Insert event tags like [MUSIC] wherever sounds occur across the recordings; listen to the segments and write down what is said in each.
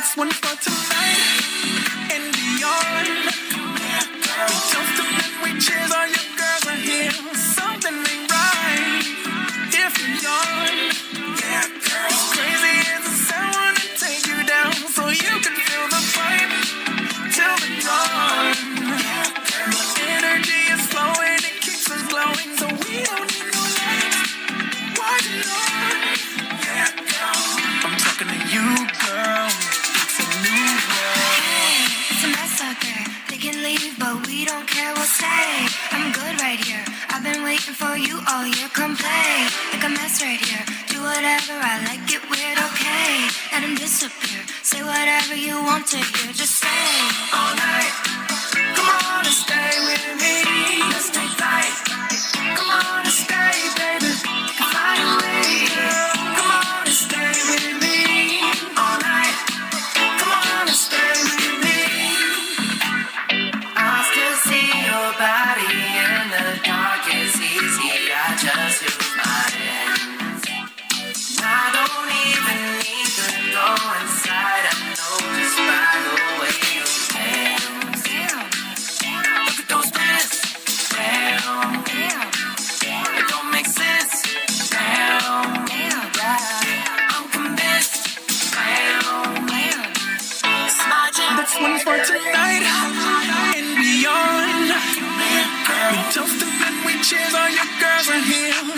Let's one for tonight and be alright.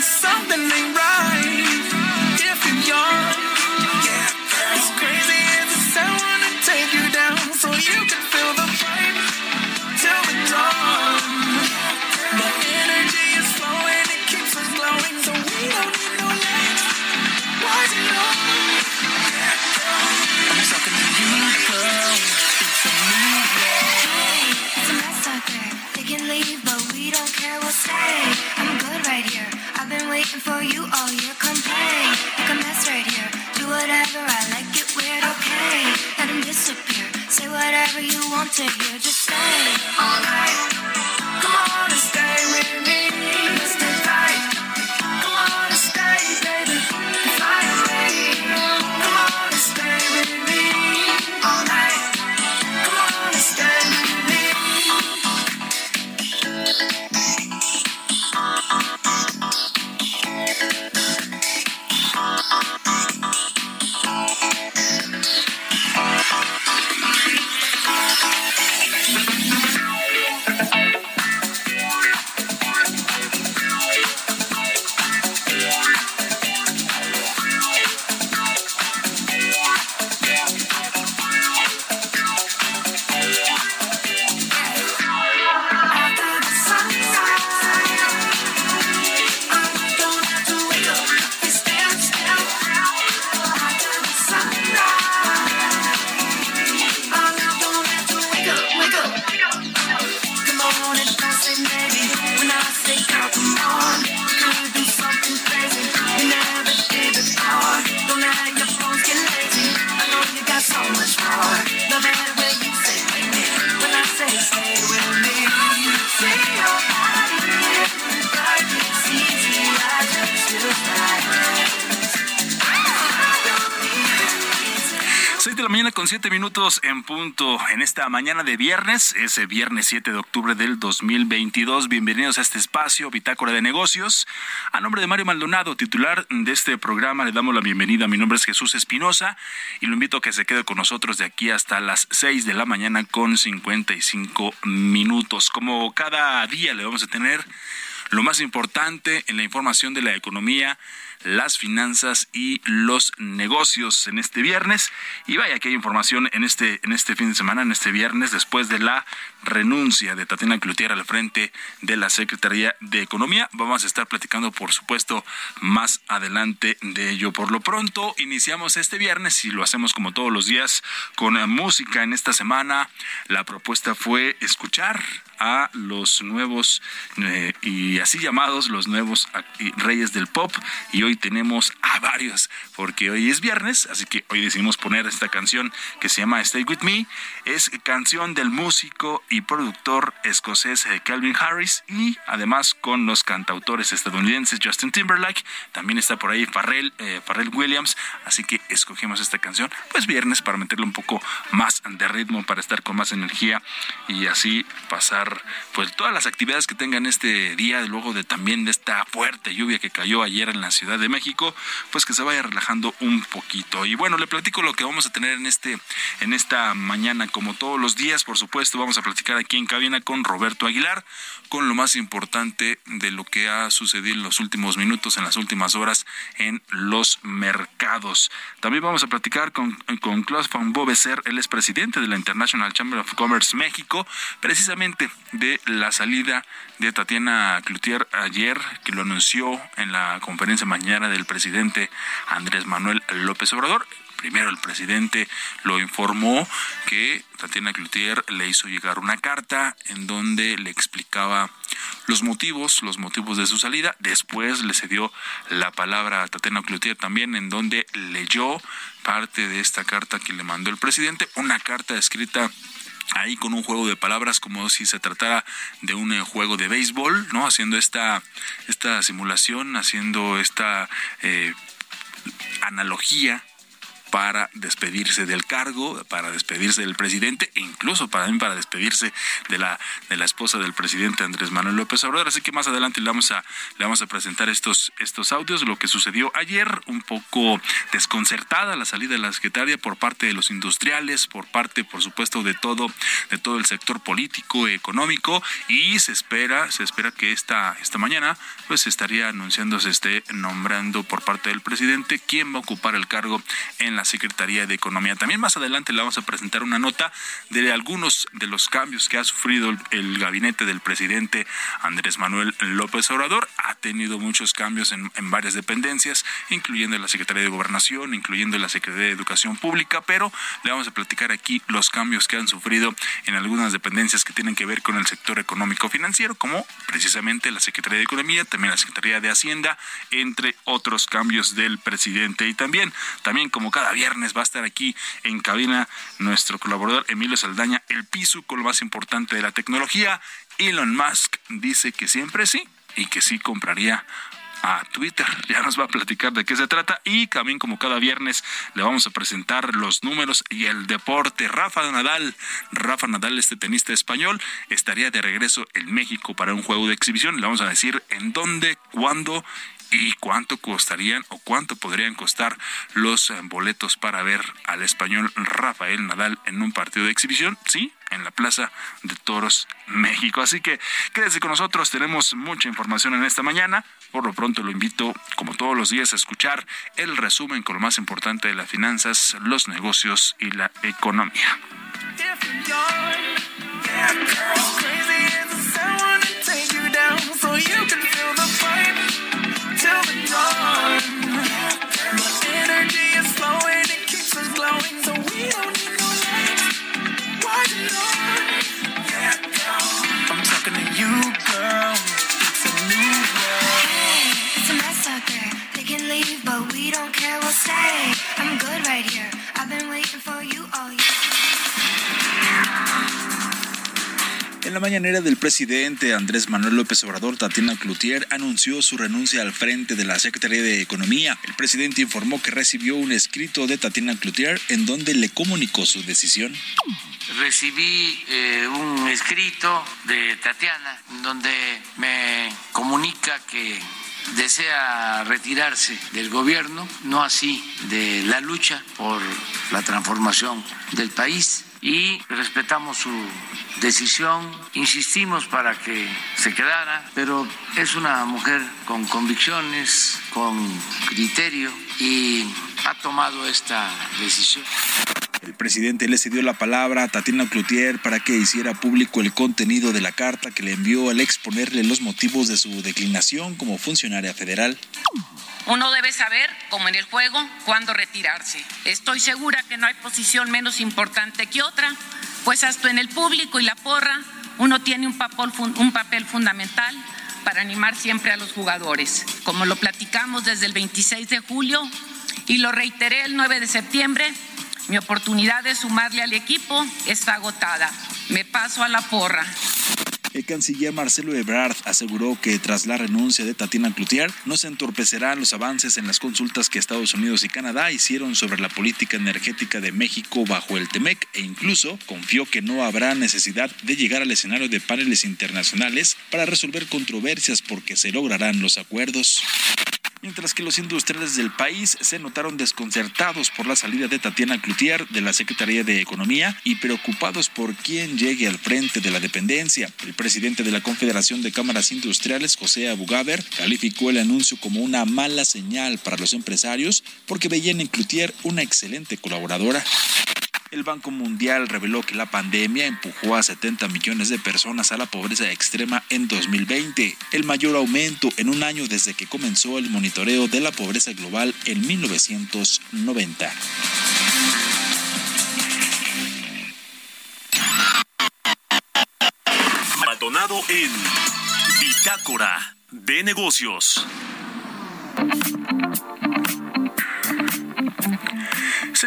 something ain't right. Con siete minutos en punto en esta mañana de viernes, ese viernes 7 de octubre del 2022. Bienvenidos a este espacio, Bitácora de Negocios. A nombre de Mario Maldonado, titular de este programa, le damos la bienvenida. Mi nombre es Jesús Espinosa y lo invito a que se quede con nosotros de aquí hasta las 6 de la mañana con 55 minutos. Como cada día le vamos a tener lo más importante en la información de la economía las finanzas y los negocios en este viernes. Y vaya que hay información en este, en este fin de semana, en este viernes, después de la renuncia de Tatiana Cloutier al frente de la Secretaría de Economía. Vamos a estar platicando, por supuesto, más adelante de ello. Por lo pronto, iniciamos este viernes y lo hacemos como todos los días con música en esta semana. La propuesta fue escuchar a los nuevos eh, y así llamados los nuevos reyes del pop. Y hoy tenemos a varios porque hoy es viernes así que hoy decidimos poner esta canción que se llama Stay With Me. Es canción del músico y productor escocés eh, Calvin Harris y además con los cantautores estadounidenses Justin Timberlake. También está por ahí Farrell, eh, Williams. Así que escogimos esta canción pues viernes para meterle un poco más de ritmo para estar con más energía y así pasar pues todas las actividades que tengan este día, luego de también de esta fuerte lluvia que cayó ayer en la Ciudad de México, pues que se vaya relajando un poquito. Y bueno, le platico lo que vamos a tener en este en esta mañana como todos los días, por supuesto, vamos a platicar aquí en cabina con Roberto Aguilar con lo más importante de lo que ha sucedido en los últimos minutos, en las últimas horas en los mercados. También vamos a platicar con, con Klaus von Bobeser, él es presidente de la International Chamber of Commerce México, precisamente de la salida de Tatiana Cloutier ayer, que lo anunció en la conferencia mañana del presidente Andrés Manuel López Obrador. Primero el presidente lo informó que Tatiana Cloutier le hizo llegar una carta en donde le explicaba los motivos, los motivos de su salida. Después le cedió la palabra a Tatiana Cloutier también en donde leyó parte de esta carta que le mandó el presidente, una carta escrita ahí con un juego de palabras como si se tratara de un eh, juego de béisbol, ¿no? Haciendo esta, esta simulación, haciendo esta eh, analogía para despedirse del cargo, para despedirse del presidente e incluso para mí para despedirse de la de la esposa del presidente Andrés Manuel López Obrador. Así que más adelante le vamos a le vamos a presentar estos estos audios, lo que sucedió ayer, un poco desconcertada la salida de la secretaria por parte de los industriales, por parte, por supuesto, de todo de todo el sector político, económico y se espera se espera que esta esta mañana pues estaría anunciando se esté nombrando por parte del presidente quién va a ocupar el cargo en la Secretaría de Economía. También más adelante le vamos a presentar una nota de algunos de los cambios que ha sufrido el, gabinete del presidente Andrés Manuel López Obrador. Ha tenido muchos cambios en, varias dependencias, incluyendo la Secretaría de Gobernación, incluyendo la Secretaría de Educación Pública, pero le vamos a platicar aquí los cambios que han sufrido en algunas dependencias que tienen que ver con el sector económico financiero, como precisamente la Secretaría de Economía, también la Secretaría de Hacienda, entre otros cambios del presidente. Y también, también como cada viernes va a estar aquí en cabina nuestro colaborador Emilio Saldaña, el piso con lo más importante de la tecnología. Elon Musk dice que siempre sí y que sí compraría a Twitter. Ya nos va a platicar de qué se trata y también como cada viernes le vamos a presentar los números y el deporte. Rafa Nadal, Rafa Nadal, este tenista español, estaría de regreso en México para un juego de exhibición. Le vamos a decir en dónde, cuándo y cuánto costarían o cuánto podrían costar los eh, boletos para ver al español Rafael Nadal en un partido de exhibición, sí, en la Plaza de Toros, México. Así que quédese con nosotros, tenemos mucha información en esta mañana. Por lo pronto lo invito, como todos los días, a escuchar el resumen con lo más importante de las finanzas, los negocios y la economía. Leave, but we don't care. We'll stay. I'm good right here. I've been waiting for you all year. En la mañanera del presidente Andrés Manuel López Obrador, Tatiana Cloutier anunció su renuncia al frente de la Secretaría de Economía. El presidente informó que recibió un escrito de Tatiana Cloutier en donde le comunicó su decisión. Recibí eh, un escrito de Tatiana donde me comunica que desea retirarse del gobierno, no así de la lucha por la transformación del país y respetamos su decisión, insistimos para que se quedara, pero es una mujer con convicciones, con criterio y ha tomado esta decisión. El presidente le cedió la palabra a Tatiana Cloutier para que hiciera público el contenido de la carta que le envió al exponerle los motivos de su declinación como funcionaria federal. Uno debe saber, como en el juego, cuándo retirarse. Estoy segura que no hay posición menos importante que otra, pues hasta en el público y la porra uno tiene un papel, un papel fundamental para animar siempre a los jugadores. Como lo platicamos desde el 26 de julio y lo reiteré el 9 de septiembre, mi oportunidad de sumarle al equipo está agotada. Me paso a la porra. El canciller Marcelo Ebrard aseguró que tras la renuncia de Tatiana Cloutier no se entorpecerán los avances en las consultas que Estados Unidos y Canadá hicieron sobre la política energética de México bajo el TEMEC e incluso confió que no habrá necesidad de llegar al escenario de paneles internacionales para resolver controversias porque se lograrán los acuerdos mientras que los industriales del país se notaron desconcertados por la salida de Tatiana Cloutier de la Secretaría de Economía y preocupados por quién llegue al frente de la dependencia. El presidente de la Confederación de Cámaras Industriales, José Abugaber, calificó el anuncio como una mala señal para los empresarios porque veían en Cloutier una excelente colaboradora. El Banco Mundial reveló que la pandemia empujó a 70 millones de personas a la pobreza extrema en 2020, el mayor aumento en un año desde que comenzó el monitoreo de la pobreza global en 1990. Maldonado en Bitácora de Negocios.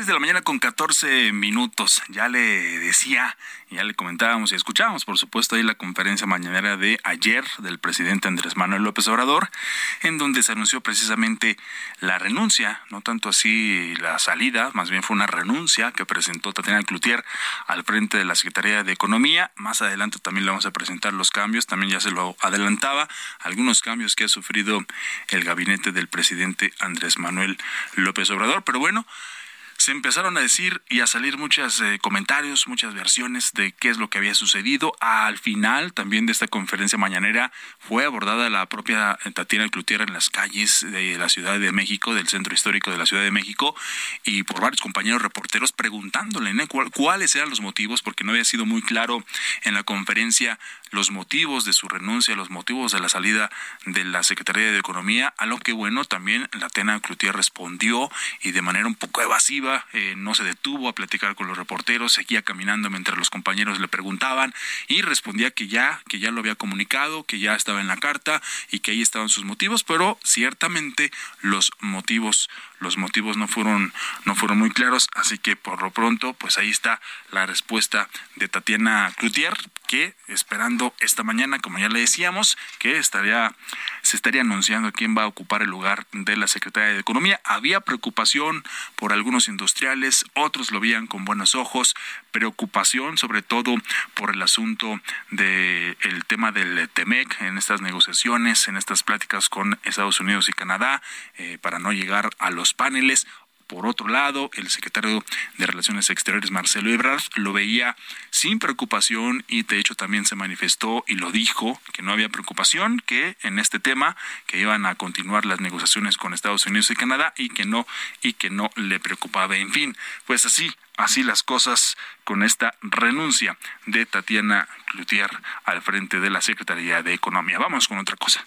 6 de la mañana con 14 minutos. Ya le decía, ya le comentábamos y escuchábamos, por supuesto, ahí la conferencia mañanera de ayer del presidente Andrés Manuel López Obrador, en donde se anunció precisamente la renuncia, no tanto así la salida, más bien fue una renuncia que presentó Tatiana Cloutier al frente de la Secretaría de Economía. Más adelante también le vamos a presentar los cambios, también ya se lo adelantaba, algunos cambios que ha sufrido el gabinete del presidente Andrés Manuel López Obrador. Pero bueno, se empezaron a decir y a salir muchos eh, comentarios, muchas versiones de qué es lo que había sucedido. Al final también de esta conferencia mañanera fue abordada la propia Tatiana Cloutier en las calles de la Ciudad de México, del centro histórico de la Ciudad de México, y por varios compañeros reporteros preguntándole cuáles eran los motivos, porque no había sido muy claro en la conferencia los motivos de su renuncia, los motivos de la salida de la Secretaría de Economía, a lo que bueno, también la Tena Cloutier respondió y de manera un poco evasiva, eh, no se detuvo a platicar con los reporteros, seguía caminando mientras los compañeros le preguntaban y respondía que ya, que ya lo había comunicado, que ya estaba en la carta y que ahí estaban sus motivos, pero ciertamente los motivos los motivos no fueron no fueron muy claros, así que por lo pronto pues ahí está la respuesta de Tatiana Cloutier que esperando esta mañana, como ya le decíamos, que estaría se estaría anunciando quién va a ocupar el lugar de la Secretaría de Economía. Había preocupación por algunos industriales, otros lo veían con buenos ojos, preocupación sobre todo por el asunto del el tema del TEMEC en estas negociaciones, en estas pláticas con Estados Unidos y Canadá, eh, para no llegar a los paneles. Por otro lado, el secretario de Relaciones Exteriores, Marcelo Ebrard, lo veía sin preocupación y de hecho también se manifestó y lo dijo que no había preocupación, que en este tema, que iban a continuar las negociaciones con Estados Unidos y Canadá y que no, y que no le preocupaba. En fin, pues así, así las cosas con esta renuncia de Tatiana Cloutier al frente de la Secretaría de Economía. Vamos con otra cosa.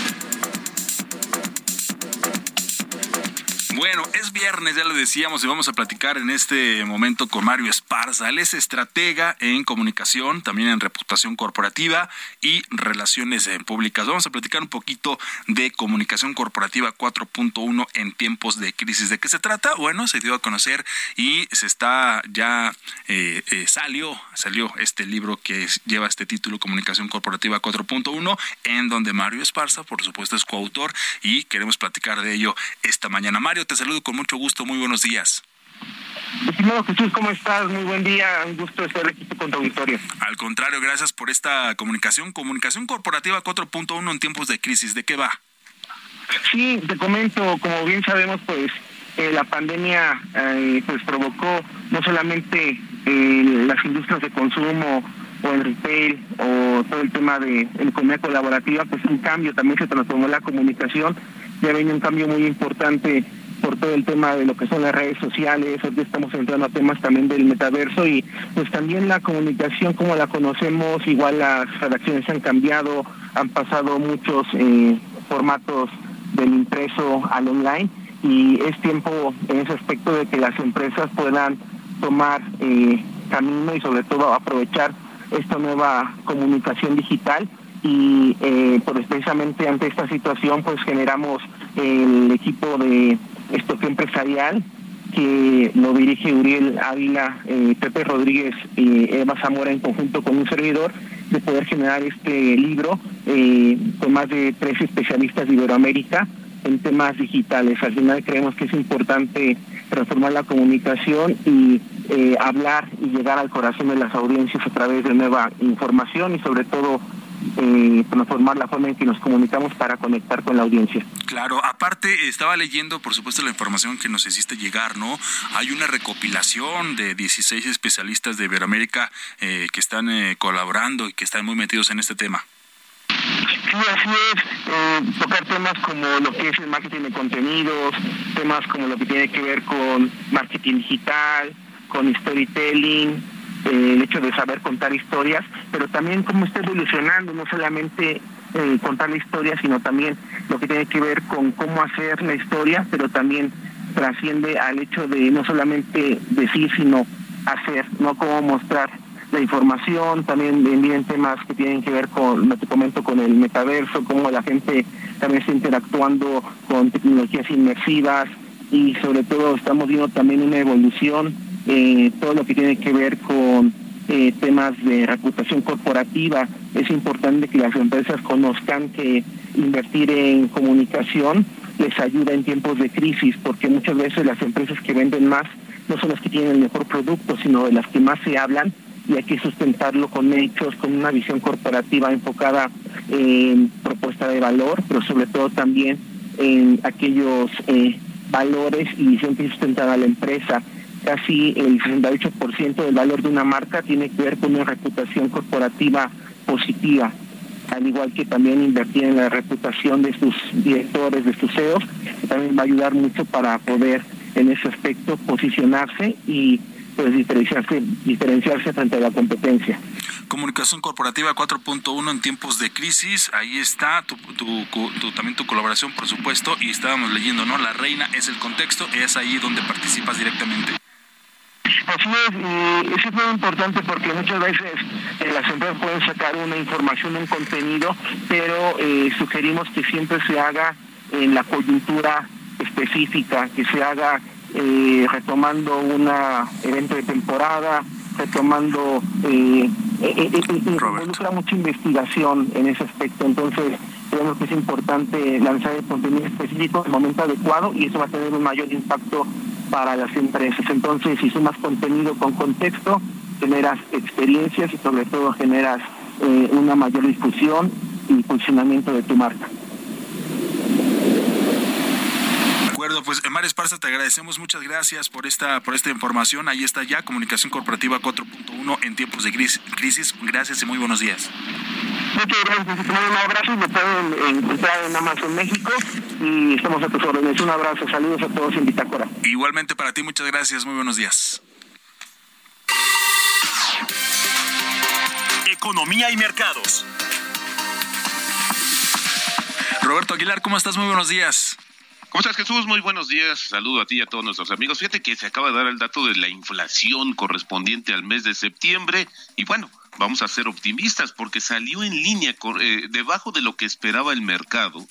Bueno, es viernes, ya lo decíamos, y vamos a platicar en este momento con Mario Esparza. Él es estratega en comunicación, también en reputación corporativa y relaciones públicas. Vamos a platicar un poquito de comunicación corporativa 4.1 en tiempos de crisis. ¿De qué se trata? Bueno, se dio a conocer y se está ya eh, eh, salió salió este libro que lleva este título Comunicación corporativa 4.1, en donde Mario Esparza, por supuesto, es coautor y queremos platicar de ello esta mañana. Mario, te saludo con mucho gusto. Muy buenos días. Estimado Jesús, ¿cómo estás? Muy buen día, un gusto estar aquí con tu auditorio. Al contrario, gracias por esta comunicación. Comunicación corporativa 4.1 en tiempos de crisis, ¿de qué va? Sí, te comento, como bien sabemos, pues eh, la pandemia eh, pues provocó no solamente eh, las industrias de consumo o el retail o todo el tema de economía colaborativa, pues un cambio, también se transformó la comunicación, ya viene un cambio muy importante por todo el tema de lo que son las redes sociales, hoy estamos entrando a temas también del metaverso y pues también la comunicación como la conocemos, igual las redacciones han cambiado, han pasado muchos eh, formatos del impreso al online y es tiempo en ese aspecto de que las empresas puedan tomar eh, camino y sobre todo aprovechar esta nueva comunicación digital y eh, pues precisamente ante esta situación pues generamos el equipo de estoque empresarial que lo dirige Uriel Ávila, eh, Pepe Rodríguez y Eva Zamora en conjunto con un servidor de poder generar este libro eh, con más de tres especialistas de Iberoamérica en temas digitales. Al final creemos que es importante transformar la comunicación y eh, hablar y llegar al corazón de las audiencias a través de nueva información y sobre todo eh, transformar la forma en que nos comunicamos para conectar con la audiencia. Claro, aparte estaba leyendo, por supuesto, la información que nos hiciste llegar, ¿no? Hay una recopilación de 16 especialistas de Iberoamérica eh, que están eh, colaborando y que están muy metidos en este tema. Sí, así es, eh, tocar temas como lo que es el marketing de contenidos, temas como lo que tiene que ver con marketing digital, con storytelling, eh, el hecho de saber contar historias, pero también cómo está evolucionando, no solamente eh, contar la historia, sino también lo que tiene que ver con cómo hacer la historia, pero también trasciende al hecho de no solamente decir, sino hacer, no cómo mostrar la información, también vienen temas que tienen que ver con, que comento, con el metaverso, cómo la gente también está interactuando con tecnologías inmersivas y sobre todo estamos viendo también una evolución, eh, todo lo que tiene que ver con eh, temas de reputación corporativa. Es importante que las empresas conozcan que invertir en comunicación les ayuda en tiempos de crisis, porque muchas veces las empresas que venden más no son las que tienen el mejor producto, sino de las que más se hablan y hay que sustentarlo con hechos, con una visión corporativa enfocada en propuesta de valor, pero sobre todo también en aquellos eh, valores y visión que a la empresa. Casi el 68% del valor de una marca tiene que ver con una reputación corporativa positiva, al igual que también invertir en la reputación de sus directores, de sus CEOs, que también va a ayudar mucho para poder en ese aspecto posicionarse y pues diferenciarse, diferenciarse frente a la competencia. Comunicación corporativa 4.1 en tiempos de crisis, ahí está tu, tu, tu, también tu colaboración, por supuesto, y estábamos leyendo, ¿no? La reina es el contexto, es ahí donde participas directamente. Así es, y eso es muy importante porque muchas veces eh, las empresas pueden sacar una información, un contenido, pero eh, sugerimos que siempre se haga en la coyuntura específica, que se haga eh, retomando un evento de temporada, retomando, eh, eh, involucra mucha investigación en ese aspecto, entonces creemos que es importante lanzar el contenido específico en el momento adecuado y eso va a tener un mayor impacto para las empresas. Entonces, si sumas contenido con contexto, generas experiencias y sobre todo generas eh, una mayor difusión y funcionamiento de tu marca. acuerdo, pues Mario Esparza, te agradecemos, muchas gracias por esta, por esta información. Ahí está ya, Comunicación Corporativa 4.1 en tiempos de crisis. Gracias y muy buenos días. Muchas gracias, un abrazo, me pueden encontrar en Amazon México y estamos a tus órdenes. Un abrazo, saludos a todos en Bitácora. Igualmente para ti, muchas gracias, muy buenos días. Economía y mercados. Roberto Aguilar, ¿cómo estás? Muy buenos días. ¿Cómo estás, Jesús? Muy buenos días. Saludo a ti y a todos nuestros amigos. Fíjate que se acaba de dar el dato de la inflación correspondiente al mes de septiembre y bueno, vamos a ser optimistas porque salió en línea eh, debajo de lo que esperaba el mercado.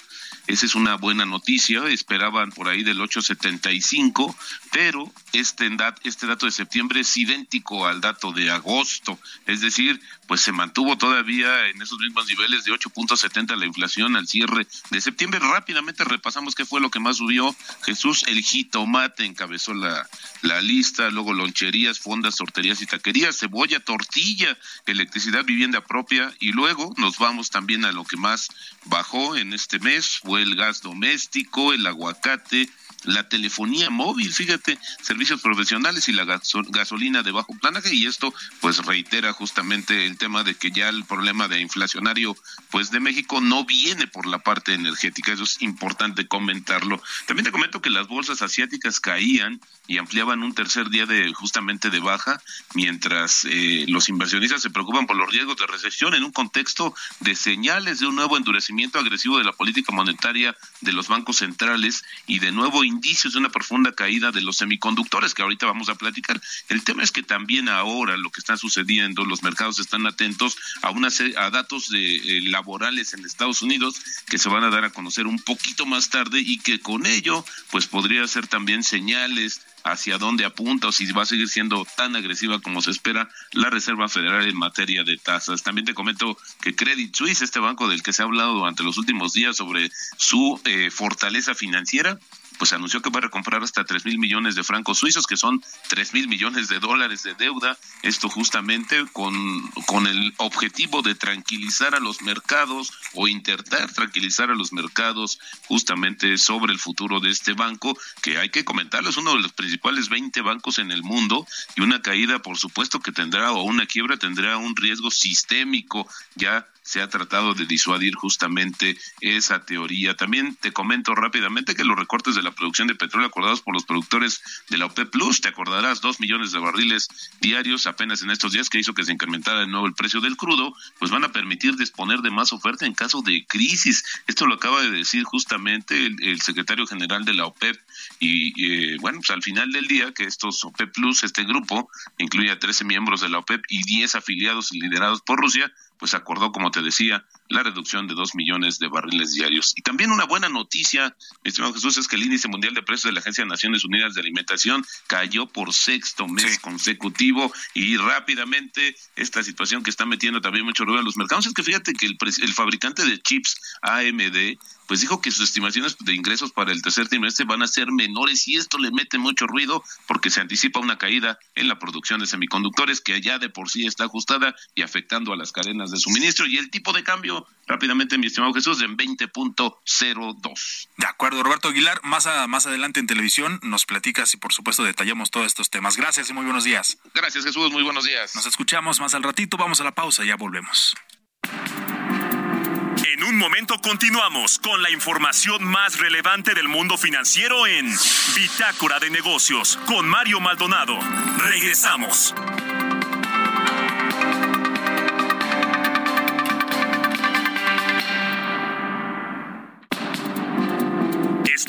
Esa es una buena noticia. Esperaban por ahí del 8.75, pero este, este dato de septiembre es idéntico al dato de agosto. Es decir, pues se mantuvo todavía en esos mismos niveles de 8.70 la inflación al cierre de septiembre. Rápidamente repasamos qué fue lo que más subió. Jesús, el jitomate encabezó la, la lista, luego loncherías, fondas, torterías y taquerías, cebolla, tortilla, electricidad, vivienda propia y luego nos vamos también a lo que más bajó en este mes, fue el gas doméstico, el aguacate, la telefonía móvil, fíjate, servicios profesionales y la gasolina de bajo planaje y esto pues reitera justamente el tema de que ya el problema de inflacionario pues de México no viene por la parte energética, eso es importante comentarlo. También te comento que las bolsas asiáticas caían y ampliaban un tercer día de justamente de baja, mientras eh, los inversionistas se preocupan por los riesgos de recesión en un contexto de señales de un nuevo endurecimiento agresivo de la política monetaria de los bancos centrales y de nuevo indicios de una profunda caída de los semiconductores que ahorita vamos a platicar. El tema es que también ahora lo que está sucediendo, los mercados están atentos a una a datos de eh, laborales en Estados Unidos que se van a dar a conocer un poquito más tarde y que con ello pues podría ser también señales hacia dónde apunta o si va a seguir siendo tan agresiva como se espera la Reserva Federal en materia de tasas. También te comento que Credit Suisse, este banco del que se ha hablado durante los últimos días sobre su eh, fortaleza financiera, pues anunció que va a recomprar hasta tres mil millones de francos suizos, que son tres mil millones de dólares de deuda. Esto justamente con, con el objetivo de tranquilizar a los mercados o intentar tranquilizar a los mercados justamente sobre el futuro de este banco, que hay que comentarlo, es uno de los principales 20 bancos en el mundo y una caída, por supuesto, que tendrá o una quiebra tendrá un riesgo sistémico ya se ha tratado de disuadir justamente esa teoría. También te comento rápidamente que los recortes de la producción de petróleo acordados por los productores de la OPEP Plus, te acordarás, dos millones de barriles diarios apenas en estos días que hizo que se incrementara de nuevo el precio del crudo, pues van a permitir disponer de más oferta en caso de crisis. Esto lo acaba de decir justamente el, secretario general de la OPEP y eh, bueno, pues al final del día que estos OPEP Plus, este grupo, incluye a 13 miembros de la OPEP y 10 afiliados liderados por Rusia, pues acordó, como te decía, la reducción de dos millones de barriles diarios. Y también una buena noticia, mi estimado Jesús, es que el índice mundial de precios de la Agencia de Naciones Unidas de Alimentación cayó por sexto mes consecutivo. Y rápidamente esta situación que está metiendo también mucho ruido a los mercados es que fíjate que el, el fabricante de chips AMD pues dijo que sus estimaciones de ingresos para el tercer trimestre van a ser menores y esto le mete mucho ruido porque se anticipa una caída en la producción de semiconductores que ya de por sí está ajustada y afectando a las cadenas de suministro. Y el tipo de cambio rápidamente mi estimado Jesús en 20.02. De acuerdo, Roberto Aguilar, más más adelante en televisión nos platicas y por supuesto detallamos todos estos temas. Gracias y muy buenos días. Gracias Jesús, muy buenos días. Nos escuchamos más al ratito, vamos a la pausa, ya volvemos. En un momento continuamos con la información más relevante del mundo financiero en Bitácora de Negocios con Mario Maldonado. Regresamos.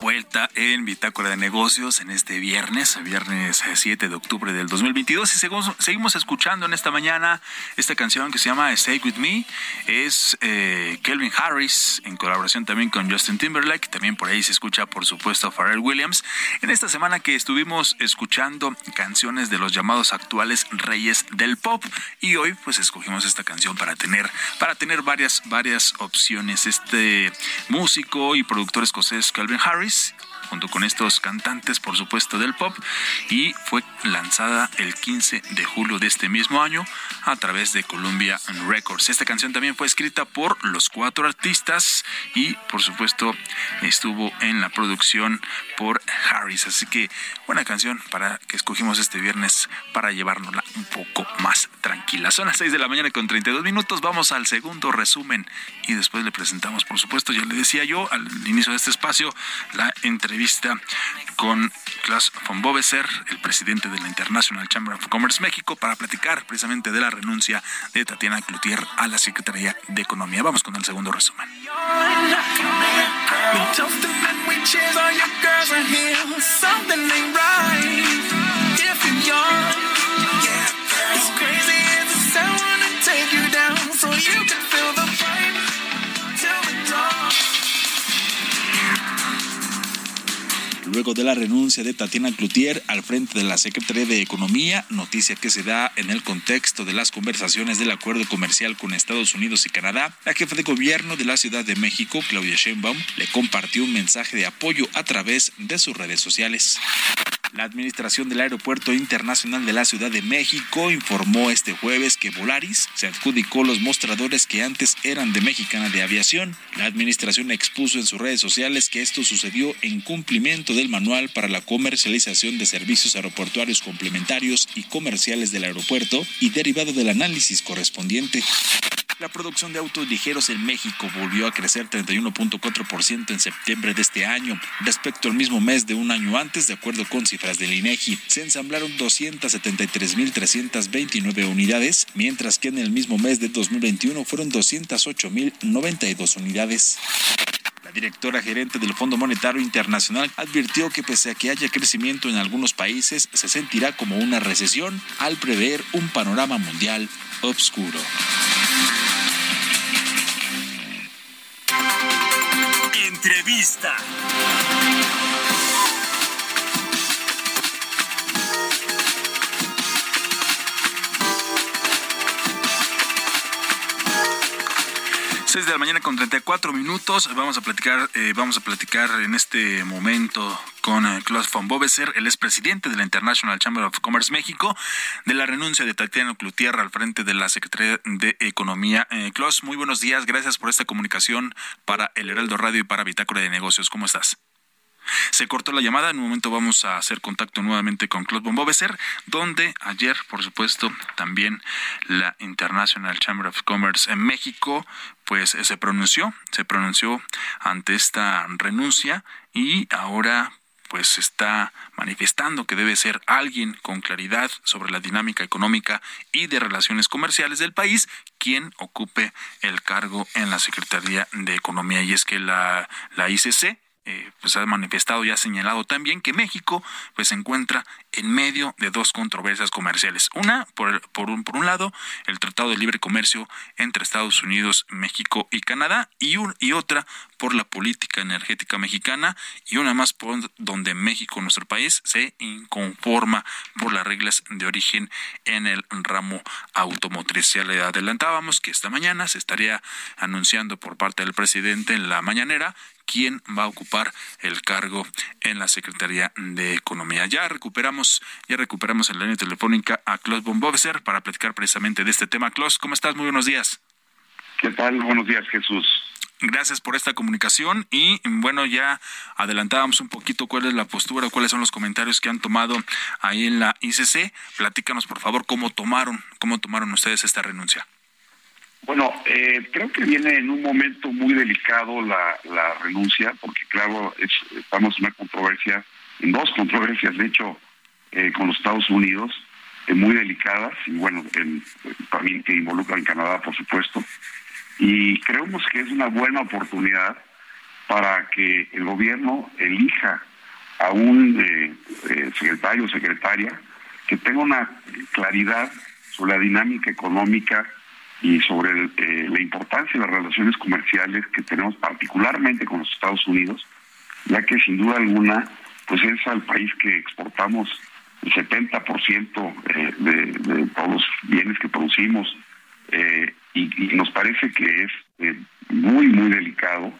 Vuelta en Bitácora de Negocios en este viernes, viernes 7 de octubre del 2022. Y seguimos, seguimos escuchando en esta mañana esta canción que se llama Stay With Me. Es eh, Kelvin Harris en colaboración también con Justin Timberlake. También por ahí se escucha, por supuesto, Pharrell Williams. En esta semana que estuvimos escuchando canciones de los llamados actuales reyes del pop. Y hoy pues escogimos esta canción para tener, para tener varias, varias opciones. Este músico y productor escocés Calvin Harris Boris junto con estos cantantes, por supuesto, del pop, y fue lanzada el 15 de julio de este mismo año a través de Columbia Records. Esta canción también fue escrita por los cuatro artistas y, por supuesto, estuvo en la producción por Harris. Así que buena canción para que escogimos este viernes para llevárnosla un poco más tranquila. Son las 6 de la mañana con 32 minutos. Vamos al segundo resumen y después le presentamos, por supuesto, ya le decía yo al inicio de este espacio, la entrevista con Klaus von Bobeser, el presidente de la International Chamber of Commerce México, para platicar precisamente de la renuncia de Tatiana Cloutier a la Secretaría de Economía. Vamos con el segundo resumen. De la renuncia de Tatiana Cloutier al frente de la Secretaría de Economía, noticia que se da en el contexto de las conversaciones del acuerdo comercial con Estados Unidos y Canadá, la jefa de gobierno de la Ciudad de México, Claudia Sheinbaum, le compartió un mensaje de apoyo a través de sus redes sociales. La administración del Aeropuerto Internacional de la Ciudad de México informó este jueves que Volaris se adjudicó los mostradores que antes eran de Mexicana de Aviación. La administración expuso en sus redes sociales que esto sucedió en cumplimiento del manual para la comercialización de servicios aeroportuarios complementarios y comerciales del aeropuerto y derivado del análisis correspondiente. La producción de autos ligeros en México volvió a crecer 31.4% en septiembre de este año respecto al mismo mes de un año antes, de acuerdo con cifras del INEGI. Se ensamblaron 273.329 unidades, mientras que en el mismo mes de 2021 fueron 208.092 unidades. La directora gerente del Fondo Monetario Internacional advirtió que pese a que haya crecimiento en algunos países, se sentirá como una recesión al prever un panorama mundial obscuro. Entrevista. Seis de la mañana con 34 minutos. Vamos a platicar, eh, vamos a platicar en este momento con eh, Klaus von Bobeser, el expresidente de la International Chamber of Commerce México, de la renuncia de Tatiana Cloutier al frente de la Secretaría de Economía. Eh, Klaus, muy buenos días. Gracias por esta comunicación para El Heraldo Radio y para Bitácora de Negocios. ¿Cómo estás? Se cortó la llamada, en un momento vamos a hacer contacto nuevamente con Claude Bomboveser, donde ayer, por supuesto, también la International Chamber of Commerce en México, pues se pronunció, se pronunció ante esta renuncia y ahora pues está manifestando que debe ser alguien con claridad sobre la dinámica económica y de relaciones comerciales del país quien ocupe el cargo en la Secretaría de Economía. Y es que la, la ICC eh, pues ha manifestado y ha señalado también que México pues se encuentra en medio de dos controversias comerciales. Una, por, por, un, por un lado, el Tratado de Libre Comercio entre Estados Unidos, México y Canadá, y, un, y otra por la política energética mexicana, y una más por donde México, nuestro país, se inconforma por las reglas de origen en el ramo automotriz. Ya le adelantábamos que esta mañana se estaría anunciando por parte del presidente en la mañanera quién va a ocupar el cargo en la Secretaría de Economía. Ya recuperamos, ya recuperamos en la línea telefónica a Klaus Bomboveser para platicar precisamente de este tema. Klaus, ¿cómo estás? Muy buenos días. ¿Qué tal? Buenos días, Jesús. Gracias por esta comunicación y bueno, ya adelantábamos un poquito cuál es la postura, cuáles son los comentarios que han tomado ahí en la ICC. Platícanos, por favor, cómo tomaron, cómo tomaron ustedes esta renuncia. Bueno, eh, creo que viene en un momento muy delicado la, la renuncia, porque claro, estamos en una controversia, en dos controversias, de hecho, eh, con los Estados Unidos, eh, muy delicadas, y bueno, también que involucran Canadá, por supuesto, y creemos que es una buena oportunidad para que el gobierno elija a un secretario o secretaria que tenga una claridad sobre la dinámica económica y sobre eh, la importancia de las relaciones comerciales que tenemos particularmente con los Estados Unidos, ya que sin duda alguna, pues es al país que exportamos el 70% eh, de, de todos los bienes que producimos eh, y, nos parece que es muy, muy delicado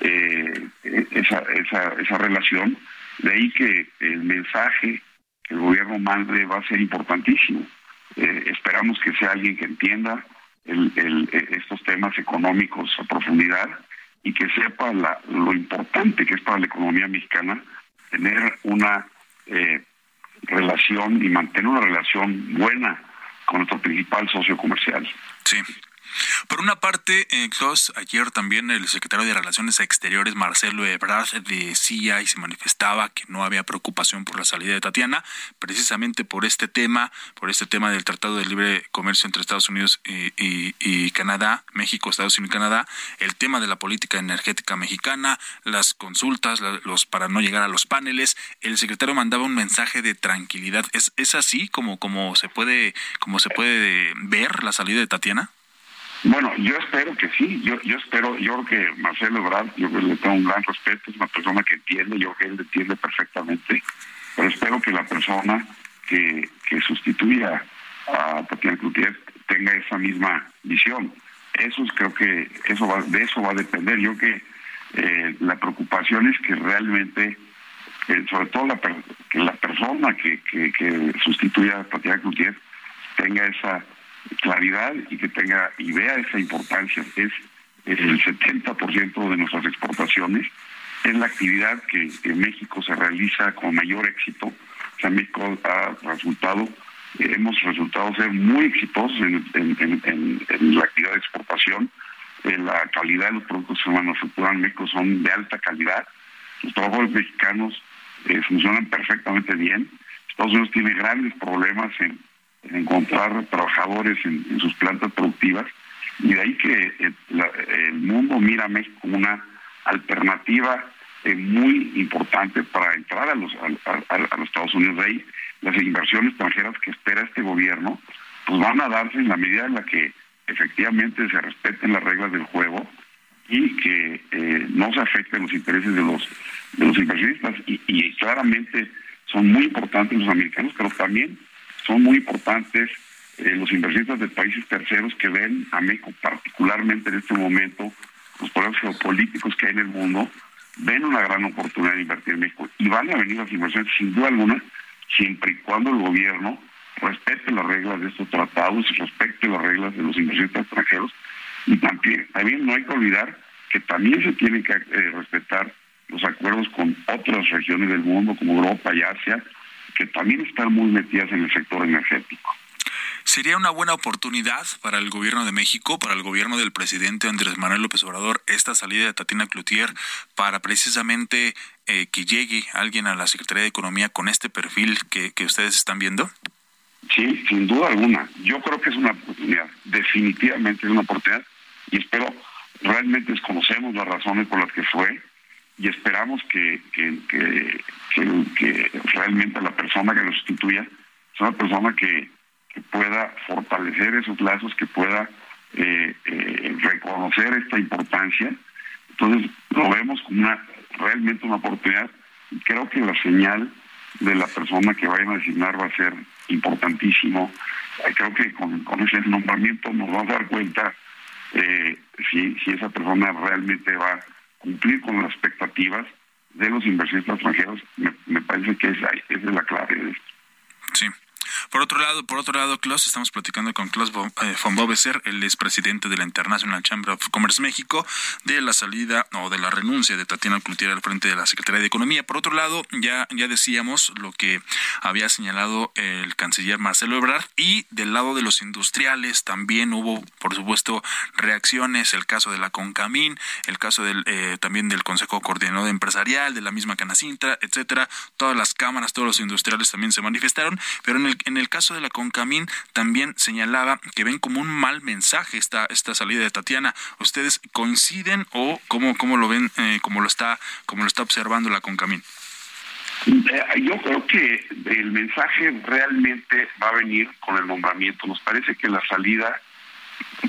esa, esa, esa relación. De ahí que el mensaje que el gobierno mande va a ser importantísimo. esperamos que sea alguien que entienda el, eh, estos temas económicos a profundidad y que sepa lo importante que es para la economía mexicana tener una eh, relación y mantener una relación buena con nuestro principal socio comercial. Sí. Por una parte, eh, ayer también el secretario de Relaciones Exteriores, Marcelo Ebrard, decía y se manifestaba que no había preocupación por la salida de Tatiana, precisamente por este tema, por este tema del Tratado de Libre Comercio entre Estados Unidos y, Canadá, México, Estados Unidos y Canadá, el tema de la política energética mexicana, las consultas, los para no llegar a los paneles. El secretario mandaba un mensaje de tranquilidad. ¿Es, es así como, como se puede, como se puede ver la salida de Tatiana? Bueno, yo espero que sí, yo, yo espero, yo creo que Marcelo Ebrard, yo le tengo un gran respeto, es una persona que entiende, yo que él entiende perfectamente, pero espero que la persona que, que sustituya a Tatiana Cloutier tenga esa misma visión. Eso es, creo que eso va, de eso va a depender. Yo que eh, la preocupación es que realmente, eh, sobre todo la, que la persona que, que, que sustituya a Tatiana Cloutier tenga esa claridad y que tenga y vea esa importancia. Es, el 70% de nuestras exportaciones, es la actividad que en México se realiza con mayor éxito. O sea, México ha resultado, eh, hemos resultado ser muy exitosos en, la actividad de exportación. En la calidad de los productos que se manufacturan en México son de alta calidad. Los trabajadores mexicanos eh, funcionan perfectamente bien. Estados Unidos tiene grandes problemas en encontrar trabajadores en, sus plantas productivas y de ahí que eh, el, mundo mira a México como una alternativa eh, muy importante para entrar a los, a, los Estados Unidos. De ahí las inversiones extranjeras que espera este gobierno pues van a darse en la medida en la que efectivamente se respeten las reglas del juego y que eh, no se afecten los intereses de los de los inversionistas y, y claramente son muy importantes los americanos pero también son muy importantes eh, los inversionistas de países terceros que ven a México, particularmente en este momento, los problemas geopolíticos que hay en el mundo, ven una gran oportunidad de invertir en México y van a venir las inversiones sin duda alguna, siempre y cuando el gobierno respete las reglas de estos tratados respete las reglas de los inversionistas extranjeros. Y también, también no hay que olvidar que también se tienen que eh, respetar los acuerdos con otras regiones del mundo como Europa y Asia, que también están muy metidas en el sector energético. ¿Sería una buena oportunidad para el gobierno de México, para el gobierno del presidente Andrés Manuel López Obrador, esta salida de Tatiana Cloutier para precisamente eh, que llegue alguien a la Secretaría de Economía con este perfil que, que ustedes están viendo? Sí, sin duda alguna. Yo creo que es una oportunidad, definitivamente es una oportunidad y espero, realmente desconocemos las razones por las que fue, y esperamos que, que, que, realmente la persona que lo sustituya sea una persona que, pueda fortalecer esos lazos, que pueda eh, eh, reconocer esta importancia. Entonces lo vemos como una realmente una oportunidad y creo que la señal de la persona que vayan a designar va a ser importantísimo. Creo que con, con ese nombramiento nos vamos a dar cuenta eh, si, si esa persona realmente va cumplir con las expectativas de los inversionistas extranjeros, me, parece que esa, es la clave de esto. Sí. Por otro lado, por otro lado, Klaus, estamos platicando con Klaus von eh, Bobeser, el expresidente de la International Chamber of Commerce México, de la salida o de la renuncia de Tatiana Cloutier al frente de la Secretaría de Economía. Por otro lado, ya, ya decíamos lo que había señalado el canciller Marcelo Ebrard y del lado de los industriales también hubo, por supuesto, reacciones, el caso de la Concamín, el caso del, eh, también del Consejo Coordinador Empresarial, de la misma Canacintra, etcétera. Todas las cámaras, todos los industriales también se manifestaron, pero en el, en el caso de la Concamín también señalaba que ven como un mal mensaje esta, esta salida de Tatiana. ¿Ustedes coinciden o cómo, cómo lo ven, eh, cómo lo está, cómo lo está observando la Concamín? Eh, yo creo que el mensaje realmente va a venir con el nombramiento. Nos parece que la salida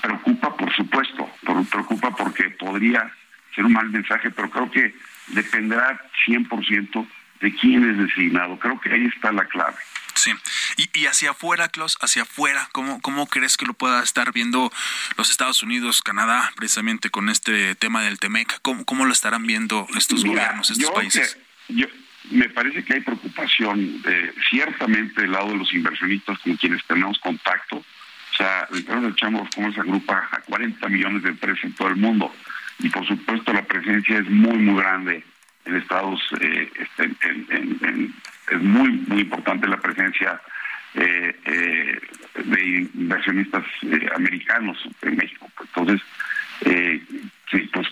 preocupa, por supuesto, preocupa porque podría ser un mal mensaje, pero creo que dependerá 100% de quién es designado. Creo que ahí está la clave. Sí. Y, hacia afuera, Klaus, hacia afuera, ¿cómo, ¿cómo crees que lo pueda estar viendo los Estados Unidos, Canadá, precisamente con este tema del TEMEC? ¿Cómo, cómo lo estarán viendo estos gobiernos, estos países? yo, me parece que hay preocupación de, ciertamente del lado de los inversionistas con quienes tenemos contacto. O sea, el de Chamber Commerce agrupa a 40 millones de empresas en todo el mundo. Y por supuesto la presencia es muy, muy grande en Estados, eh, este, es muy, muy importante la presencia eh, eh, de inversionistas americanos en México. Entonces, sí, pues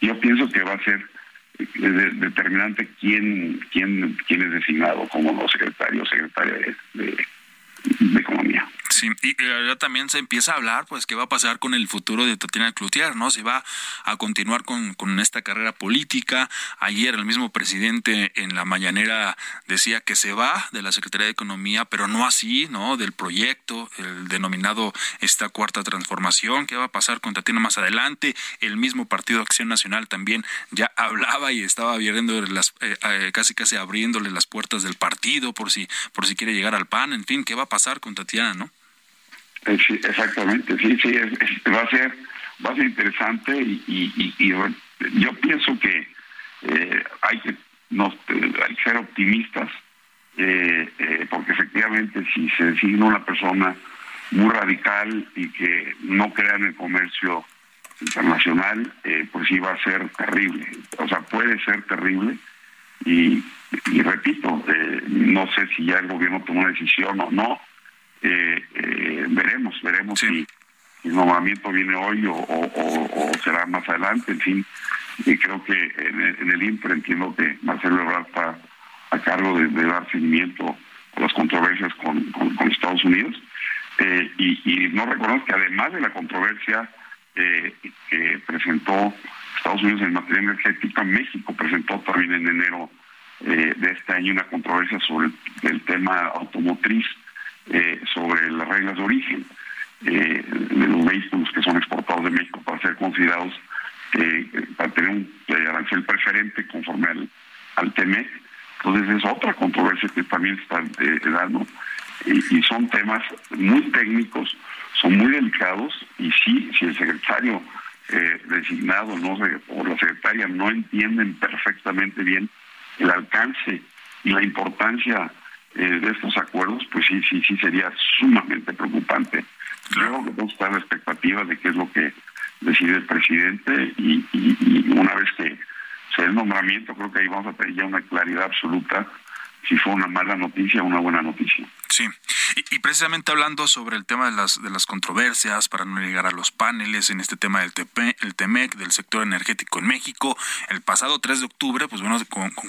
yo pienso que va a ser determinante quién, quién, quién es designado como secretario o secretaria de Economía. Sí, y ya también se empieza a hablar, pues, qué va a pasar con el futuro de Tatiana Cloutier, ¿no? Si va a continuar con, con esta carrera política. Ayer el mismo presidente en la mañanera decía que se va de la Secretaría de Economía, pero no así, ¿no? Del proyecto, el denominado esta cuarta transformación. ¿Qué va a pasar con Tatiana más adelante? El mismo Partido Acción Nacional también ya [LAUGHS] hablaba y estaba abriendo las, eh, eh, casi casi abriéndole las puertas del partido por si, por si quiere llegar al PAN. En fin, ¿qué va a pasar con Tatiana, no? Eh, exactamente, sí, sí, va a ser va a ser interesante y, yo pienso que eh, hay que nos, hay que ser optimistas eh, porque efectivamente si se designa una persona muy radical y que no crea en el comercio internacional, pues sí va a ser terrible, o sea, puede ser terrible y repito, no sé si ya el gobierno tomó una decisión o no, eh, eh, veremos, veremos si el nombramiento viene hoy o, será más adelante, en fin. Y creo que en el, en entiendo que Marcelo Ebrard está a cargo de, dar seguimiento a las controversias con, Estados Unidos. Eh, y, no reconozco que además de la controversia eh, que presentó Estados Unidos en materia energética, México presentó también en enero de este año una controversia sobre el tema automotriz eh, sobre las reglas de origen eh, de los vehículos que son exportados de México para ser considerados eh, para tener un arancel preferente conforme al, al TEMEC. Entonces es otra controversia que también está dando y, son temas muy técnicos, son muy delicados y sí, si el secretario designado no o la secretaria no entienden perfectamente bien el alcance y la importancia eh, de estos acuerdos, pues sí, sí, sí sería sumamente preocupante. Creo que vamos a estar a la expectativa de qué es lo que decide el presidente y, una vez que se dé el nombramiento, creo que ahí vamos a tener ya una claridad absoluta si fue una mala noticia o una buena noticia. Sí, y, precisamente hablando sobre el tema de las, de las controversias para no llegar a los paneles en este tema del TP, el TEMEC, del sector energético en México, el pasado 3 de octubre, pues bueno,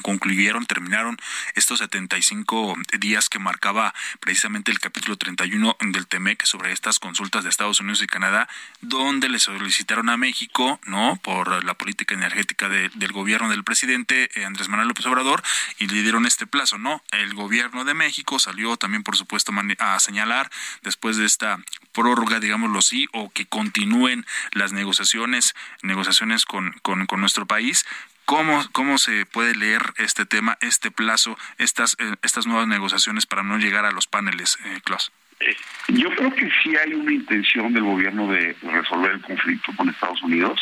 concluyeron, terminaron estos 75 días que marcaba precisamente el capítulo 31 del TEMEC sobre estas consultas de Estados Unidos y Canadá, donde le solicitaron a México, ¿no? Por la política energética del gobierno del presidente eh, Andrés Manuel López Obrador, y le dieron este plazo, ¿no? El gobierno de México salió también por supuesto, a señalar después de esta prórroga, digámoslo así, o que continúen las negociaciones, negociaciones con, con, nuestro país. ¿Cómo, ¿Cómo se puede leer este tema, este plazo, estas, eh, estas nuevas negociaciones para no llegar a los paneles, eh, Klaus? Eh, yo creo que sí hay una intención del gobierno de resolver el conflicto con Estados Unidos,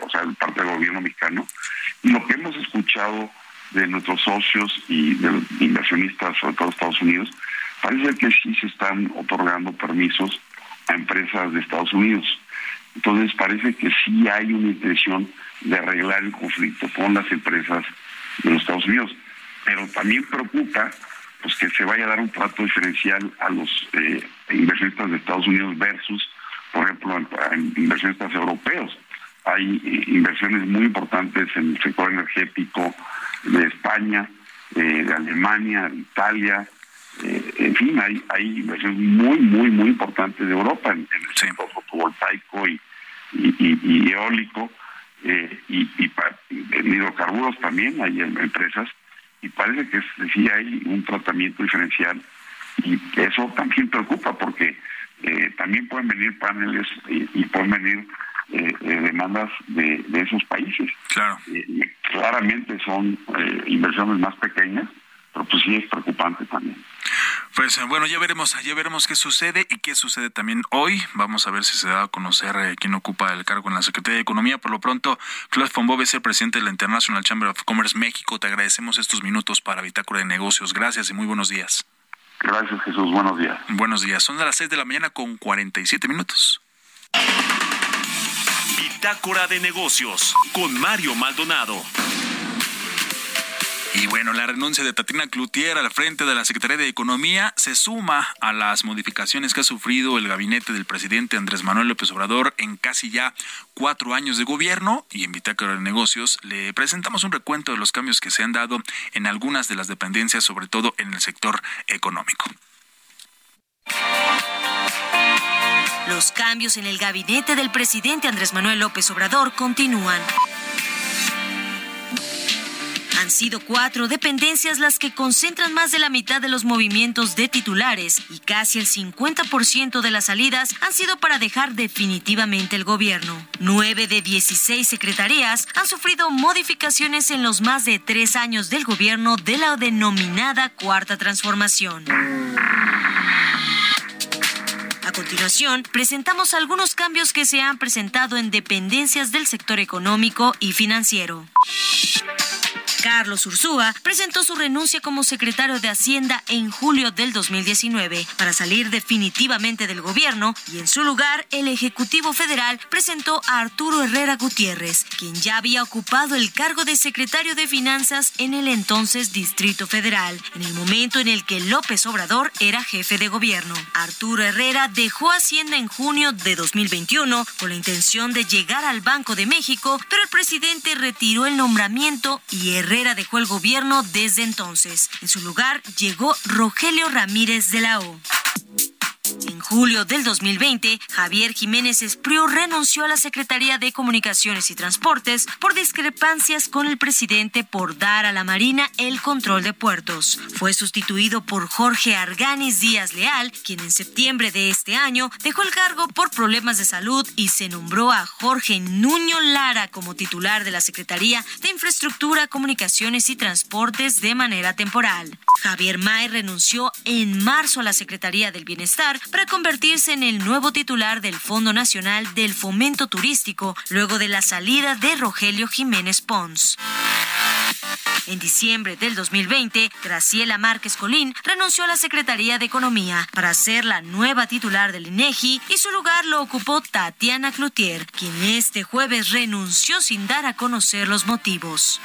o sea, parte del gobierno mexicano. Y lo que hemos escuchado de nuestros socios y de inversionistas, sobre todo Estados Unidos, parece que sí se están otorgando permisos a empresas de Estados Unidos. Entonces parece que sí hay una intención de arreglar el conflicto con las empresas de los Estados Unidos. Pero también preocupa pues que se vaya a dar un trato diferencial a los eh, inversionistas de Estados Unidos versus, por ejemplo, a inversionistas europeos. Hay eh, inversiones muy importantes en el sector energético de España, eh, de Alemania, de Italia, en fin, hay, hay inversiones muy, muy, muy importantes de Europa en, el sector fotovoltaico y, y, eólico y, y, en hidrocarburos también hay empresas y parece que sí hay un tratamiento diferencial y eso también preocupa porque eh, también pueden venir paneles y, pueden venir eh, eh, demandas de, esos países. Claro. claramente son inversiones más pequeñas, pero pues sí es preocupante también. Pues eh, bueno, ya veremos, ya veremos qué sucede y qué sucede también hoy. Vamos a ver si se da a conocer eh, quién ocupa el cargo en la Secretaría de Economía. Por lo pronto, Claude Fonbov es el presidente de la International Chamber of Commerce México. Te agradecemos estos minutos para Bitácora de Negocios. Gracias y muy buenos días. Gracias, Jesús. Buenos días. Buenos días. Son las 6 de la mañana con 47 minutos. Bitácora de Negocios con Mario Maldonado. Y bueno, la renuncia de Tatiana Cloutier al frente de la Secretaría de Economía se suma a las modificaciones que ha sufrido el gabinete del presidente Andrés Manuel López Obrador en casi ya cuatro años de gobierno. Y en Bitácora de Negocios le presentamos un recuento de los cambios que se han dado en algunas de las dependencias, sobre todo en el sector económico. Los cambios en el gabinete del presidente Andrés Manuel López Obrador continúan. Sido cuatro dependencias las que concentran más de la mitad de los movimientos de titulares y casi el 50% de las salidas han sido para dejar definitivamente el gobierno. Nueve de 16 secretarías han sufrido modificaciones en los más de tres años del gobierno de la denominada Cuarta Transformación. A continuación, presentamos algunos cambios que se han presentado en dependencias del sector económico y financiero. Carlos Ursúa presentó su renuncia como secretario de Hacienda en julio del 2019 para salir definitivamente del gobierno y en su lugar el Ejecutivo Federal presentó a Arturo Herrera Gutiérrez, quien ya había ocupado el cargo de secretario de Finanzas en el entonces Distrito Federal, en el momento en el que López Obrador era jefe de gobierno. Arturo Herrera dejó Hacienda en junio de 2021 con la intención de llegar al Banco de México, pero el presidente retiró el nombramiento y Herrera Herrera dejó el gobierno desde entonces. En su lugar llegó Rogelio Ramírez de la O. En julio del 2020, Javier Jiménez Espriu renunció a la Secretaría de Comunicaciones y Transportes por discrepancias con el presidente por dar a la Marina el control de puertos. Fue sustituido por Jorge Arganis Díaz Leal, quien en septiembre de este año dejó el cargo por problemas de salud y se nombró a Jorge Nuño Lara como titular de la Secretaría de Infraestructura, Comunicaciones y Transportes de manera temporal. Javier May renunció en marzo a la Secretaría del Bienestar para convertirse en el nuevo titular del Fondo Nacional del Fomento Turístico luego de la salida de Rogelio Jiménez Pons. En diciembre del 2020, Graciela Márquez Colín renunció a la Secretaría de Economía para ser la nueva titular del INEGI y su lugar lo ocupó Tatiana Cloutier, quien este jueves renunció sin dar a conocer los motivos.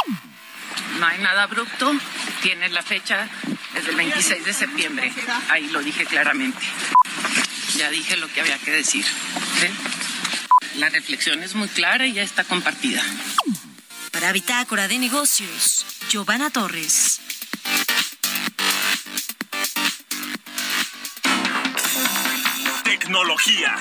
No hay nada abrupto, tiene la fecha desde el 26 de septiembre, ahí lo dije claramente. Ya dije lo que había que decir. La reflexión es muy clara y ya está compartida. Para Bitácora de Negocios, Giovanna Torres. Tecnología.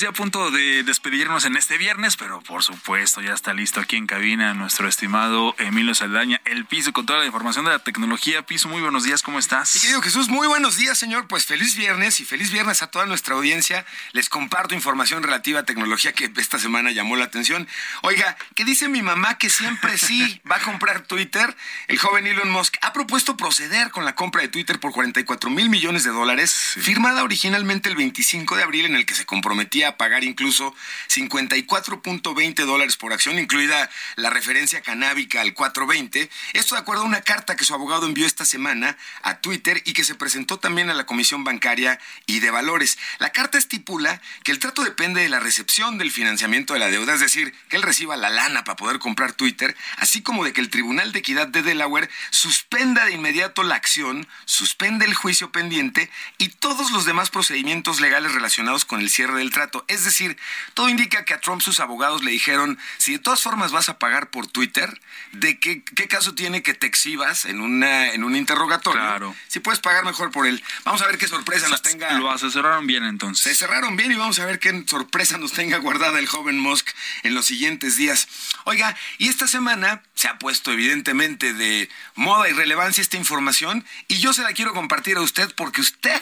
Estamos ya a punto de despedirnos en este viernes, pero por supuesto ya está listo aquí en cabina nuestro estimado Emilio Saldaña, el piso con toda la información de la tecnología. Piso, muy buenos días, ¿cómo estás? Mi querido Jesús, muy buenos días, señor. Pues feliz viernes y feliz viernes a toda nuestra audiencia. Les comparto información relativa a tecnología que esta semana llamó la atención. Oiga, ¿qué dice mi mamá que siempre sí va a comprar Twitter? El joven Elon Musk ha propuesto proceder con la compra de Twitter por 44 mil millones de dólares, firmada originalmente el 25 de abril en el que se comprometía pagar incluso 54.20 dólares por acción, incluida la referencia canábica al 420. Esto de acuerdo a una carta que su abogado envió esta semana a Twitter y que se presentó también a la Comisión Bancaria y de Valores. La carta estipula que el trato depende de la recepción del financiamiento de la deuda, es decir, que él reciba la lana para poder comprar Twitter, así como de que el Tribunal de Equidad de Delaware suspenda de inmediato la acción, suspende el juicio pendiente y todos los demás procedimientos legales relacionados con el cierre del trato. Es decir, todo indica que a Trump sus abogados le dijeron, si de todas formas vas a pagar por Twitter, ¿de qué, qué caso tiene que te exhibas en, una, en un interrogatorio? Claro. Si puedes pagar mejor por él. Vamos a ver qué sorpresa nos tenga. Lo asesoraron bien entonces. Se cerraron bien y vamos a ver qué sorpresa nos tenga guardada el joven Musk en los siguientes días. Oiga, y esta semana se ha puesto evidentemente de moda y relevancia esta información y yo se la quiero compartir a usted porque usted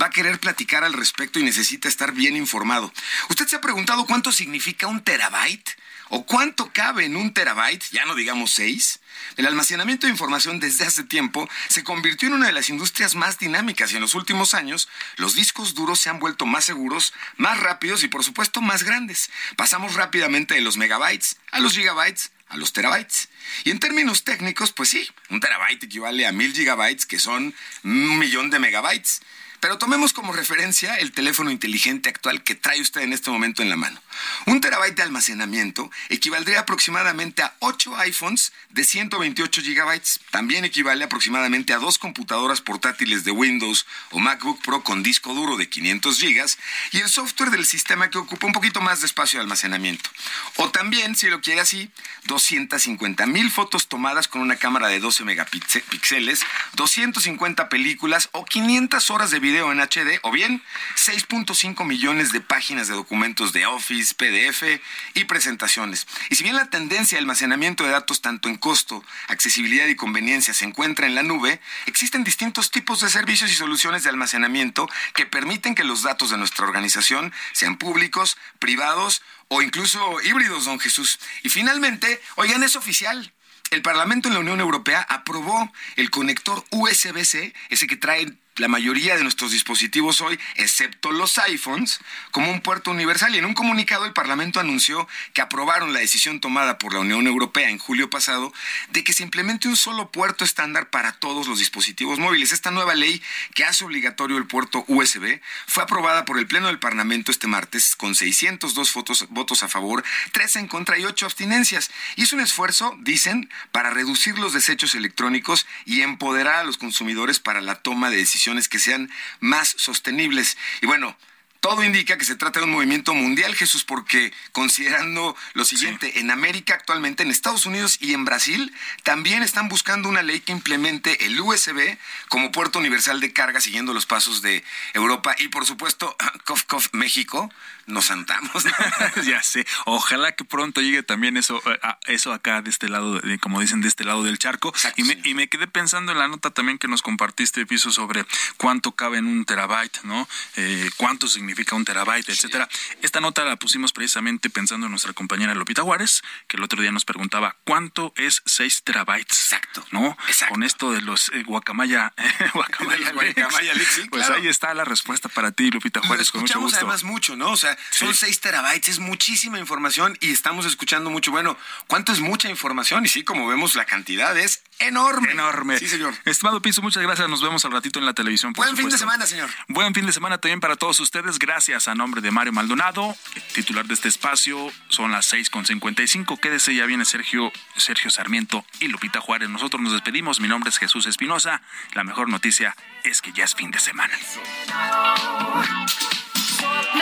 va a querer platicar al respecto y necesita estar bien informado. ¿Usted se ha preguntado cuánto significa un terabyte? ¿O cuánto cabe en un terabyte? Ya no digamos seis. El almacenamiento de información desde hace tiempo se convirtió en una de las industrias más dinámicas y en los últimos años los discos duros se han vuelto más seguros, más rápidos y por supuesto más grandes. Pasamos rápidamente de los megabytes a los gigabytes a los terabytes. Y en términos técnicos, pues sí, un terabyte equivale a mil gigabytes, que son un millón de megabytes. Pero tomemos como referencia el teléfono inteligente actual que trae usted en este momento en la mano. Un terabyte de almacenamiento equivaldría aproximadamente a 8 iPhones de 128 gigabytes. También equivale aproximadamente a dos computadoras portátiles de Windows o MacBook Pro con disco duro de 500 gigas y el software del sistema que ocupa un poquito más de espacio de almacenamiento. O también, si lo quiere así, 250 mil fotos tomadas con una cámara de 12 megapíxeles, 250 películas o 500 horas de video en HD o bien 6.5 millones de páginas de documentos de Office, PDF y presentaciones. Y si bien la tendencia de almacenamiento de datos tanto en costo, accesibilidad y conveniencia se encuentra en la nube, existen distintos tipos de servicios y soluciones de almacenamiento que permiten que los datos de nuestra organización sean públicos, privados o incluso híbridos, don Jesús. Y finalmente, oigan, es oficial. El Parlamento en la Unión Europea aprobó el conector USB-C, ese que trae la mayoría de nuestros dispositivos hoy, excepto los iPhones, como un puerto universal. Y en un comunicado el Parlamento anunció que aprobaron la decisión tomada por la Unión Europea en julio pasado de que se implemente un solo puerto estándar para todos los dispositivos móviles. Esta nueva ley que hace obligatorio el puerto USB fue aprobada por el Pleno del Parlamento este martes con 602 votos, a favor, 3 en contra y 8 abstinencias. Y es un esfuerzo, dicen, para reducir los desechos electrónicos y empoderar a los consumidores para la toma de decisiones que sean más sostenibles. Y bueno, todo indica que se trata de un movimiento mundial, Jesús, porque considerando lo siguiente, en América actualmente, en Estados Unidos y en Brasil, también están buscando una ley que implemente el USB como puerto universal de carga, siguiendo los pasos de Europa y, por supuesto, [CLEARS THROAT] Cof Cof México, nos sentamos. [LAUGHS] [LAUGHS] ya sé. Ojalá que pronto llegue también eso, eh, eso acá de este lado, de, como dicen, de este lado del charco. y, me, y me quedé pensando en la nota también que nos compartiste, Piso, sobre cuánto cabe en un terabyte, ¿no? Eh, cuánto significa un terabyte, etcétera. Esta nota la pusimos precisamente pensando en nuestra compañera Lupita Juárez, que el otro día nos preguntaba cuánto es 6 terabytes. Exacto. ¿No? Exacto. Con esto de los eh, guacamaya, [LAUGHS] guacamaya, guacamaya leaks, sí, Pues claro. ahí está la respuesta para ti, Lupita Lo Juárez, con mucho gusto. además mucho, ¿no? O sea, son 6 terabytes, es muchísima información y estamos escuchando mucho. Bueno, ¿cuánto es mucha información? Y sí, como vemos, la cantidad es enorme. Enorme. Sí, señor. Estimado Piso, muchas gracias. Nos vemos al ratito en la televisión. por Buen fin de semana, señor. Buen fin de semana también para todos ustedes. Gracias a nombre de Mario Maldonado, titular de este espacio. Son las 6.55. Quédese, ya viene Sergio, Sergio Sarmiento y Lupita Juárez. Nosotros nos despedimos. Mi nombre es Jesús Espinosa. La mejor noticia es que ya es fin de semana.